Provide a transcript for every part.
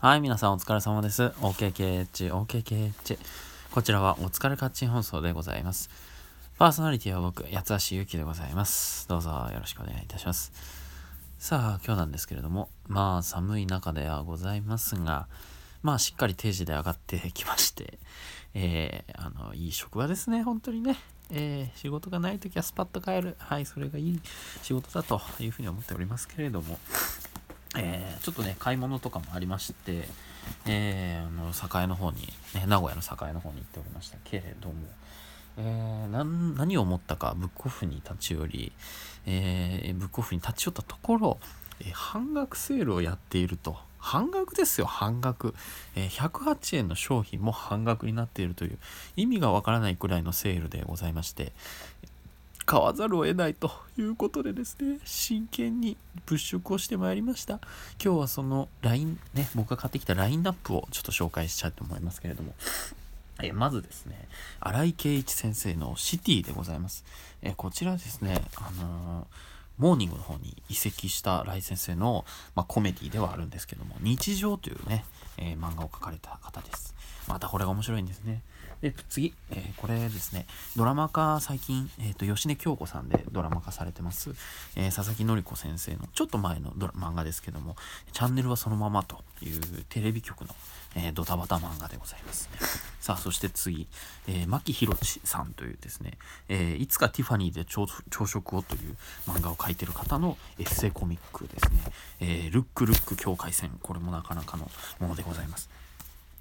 はい、皆さんお疲れ様です。OKKH、OKKH。こちらはお疲れカッチン放送でございます。パーソナリティは僕、八橋ゆうきでございます。どうぞよろしくお願いいたします。さあ、今日なんですけれども、まあ寒い中ではございますが、まあしっかり定時で上がってきまして、えー、あの、いい職場ですね、本当にね。えー、仕事がない時はスパッと帰る。はい、それがいい仕事だというふうに思っておりますけれども、えー、ちょっとね、買い物とかもありまして、えー、あの、栄の方に、ね、名古屋の栄の方に行っておりましたけれども、えー、何を思ったか、ブックオフに立ち寄り、えー、ブックオフに立ち寄ったところ、えー、半額セールをやっていると。半額ですよ、半額。えー、108円の商品も半額になっているという、意味がわからないくらいのセールでございまして、買わざるを得ないということでですね、真剣に物色をしてまいりました。今日はその LINE、ね、僕が買ってきたラインナップをちょっと紹介しちゃうと思いますけれども、えまずですね、新井圭一先生のシティでございます。えこちらですね、あのーモーニングの方に移籍したライ先生の、まあ、コメディではあるんですけども、日常というね、えー、漫画を描かれた方です。またこれが面白いんですね。で、次、えー、これですね、ドラマ化最近、えっ、ー、と、吉根京子さんでドラマ化されてます、え、佐々木典子先生の、ちょっと前のドラ漫画ですけども、チャンネルはそのままというテレビ局の、えドタバタ漫画でございます。さあ、そして次、え、牧博さんというですね、えいつかティファニーで朝食をという漫画を描書いてる方のエッセイコミックですね、えルックルック境界線、これもなかなかのものでございます。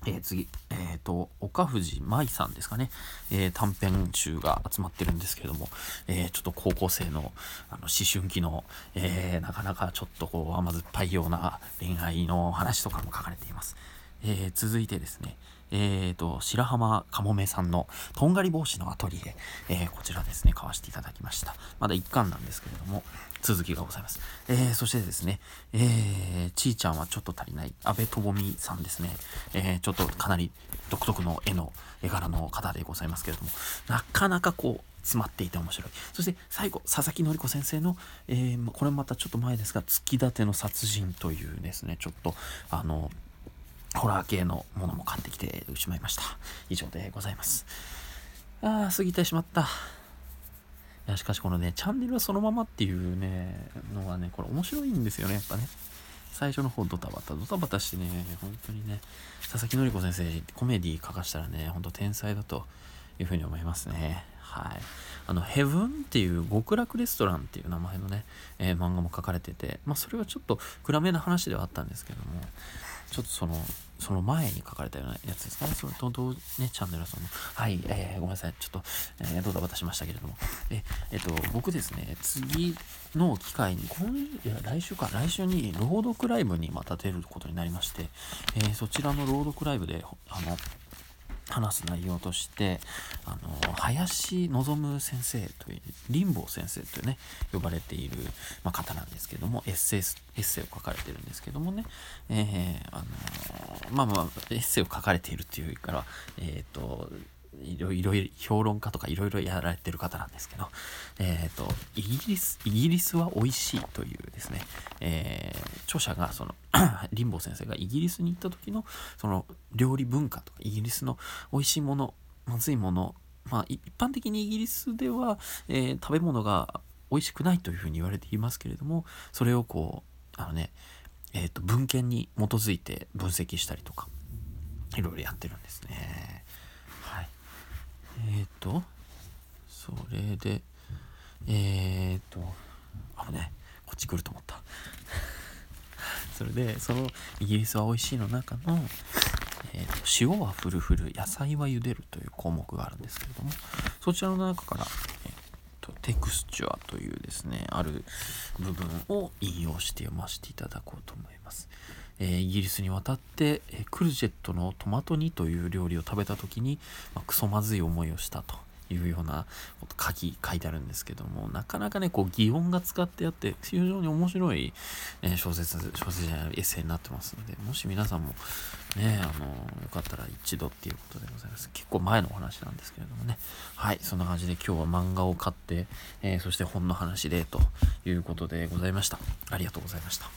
えー、次、えっ、ー、と、岡藤舞さんですかね、えー、短編集が集まってるんですけれども、えちょっと高校生のあの思春期の、えなかなかちょっとこう甘酸っぱいような恋愛の話とかも書かれています。え続いてですね、えーと、白浜かもめさんのとんがり帽子のアトリエ、えー、こちらですね、買わせていただきました。まだ1巻なんですけれども、続きがございます。えー、そしてですね、えー、ちーちゃんはちょっと足りない、安倍とぼみさんですね、えー、ちょっとかなり独特の絵の、絵柄の方でございますけれども、なかなかこう、詰まっていて面白い。そして最後、佐々木典子先生の、えー、これまたちょっと前ですが、月立ての殺人というですね、ちょっと、あの、ホラー系のものも買ってきてしまいました。以上でございます。ああ、過ぎてしまった。いや、しかしこのね、チャンネルはそのままっていうね、のがね、これ面白いんですよね、やっぱね。最初の方ドタバタ、ドタバタしてね、本当にね、佐々木典子先生、コメディ書かしたらね、ほんと天才だというふうに思いますね。はい。あの、ヘブンっていう極楽レストランっていう名前のね、えー、漫画も書かれてて、まあそれはちょっと暗めな話ではあったんですけども、ちょっとその、その前に書かれたようなやつですかね。そのと、どう、ね、チャンネルはその、はい、えー、ごめんなさい。ちょっと、えー、ドタバタしましたけれども。え、えっ、と、僕ですね、次の機会に、今、いや、来週か、来週に朗読ライブにまた出ることになりまして、えー、そちらの朗読ライブで、あの、話す内容としてあの林望先生という林坊先生というね呼ばれている、まあ、方なんですけどもエッセイエッセイを書かれてるんですけどもね、えー、あのまあまあエッセイを書かれているっていうからえっ、ー、といろいろ評論家とかいろいろやられてる方なんですけど、えっ、ー、と、イギリス、イギリスは美味しいというですね、えー、著者がその、リンボー先生がイギリスに行った時のその料理文化とかイギリスの美味しいもの、まずいもの、まあ一般的にイギリスでは、えー、食べ物が美味しくないというふうに言われていますけれども、それをこう、あのね、えっ、と、文献に基づいて分析したりとか、いろいろやってるんですね。と、それで、えっ、と、あね、こっち来ると思った。それで、そのイギリスは美味しいの中の、えーと、塩はふるふる、野菜は茹でるという項目があるんですけれども、そちらの中から、えーと、テクスチュアというですね、ある部分を引用して読ませていただこうと思います。えー、イギリスに渡って、えー、クルジェットのトマト煮という料理を食べた時に、まあ、クソまずい思いをしたというような書き書いてあるんですけどもなかなかねこう擬音が使ってあって非常に面白い、えー、小説小説じゃないエッセイになってますのでもし皆さんもねあのよかったら一度っていうことでございます。結構前のお話なんですけれどもね。はいそんな感じで今日は漫画を買って、えー、そして本の話でということでございました。ありがとうございました。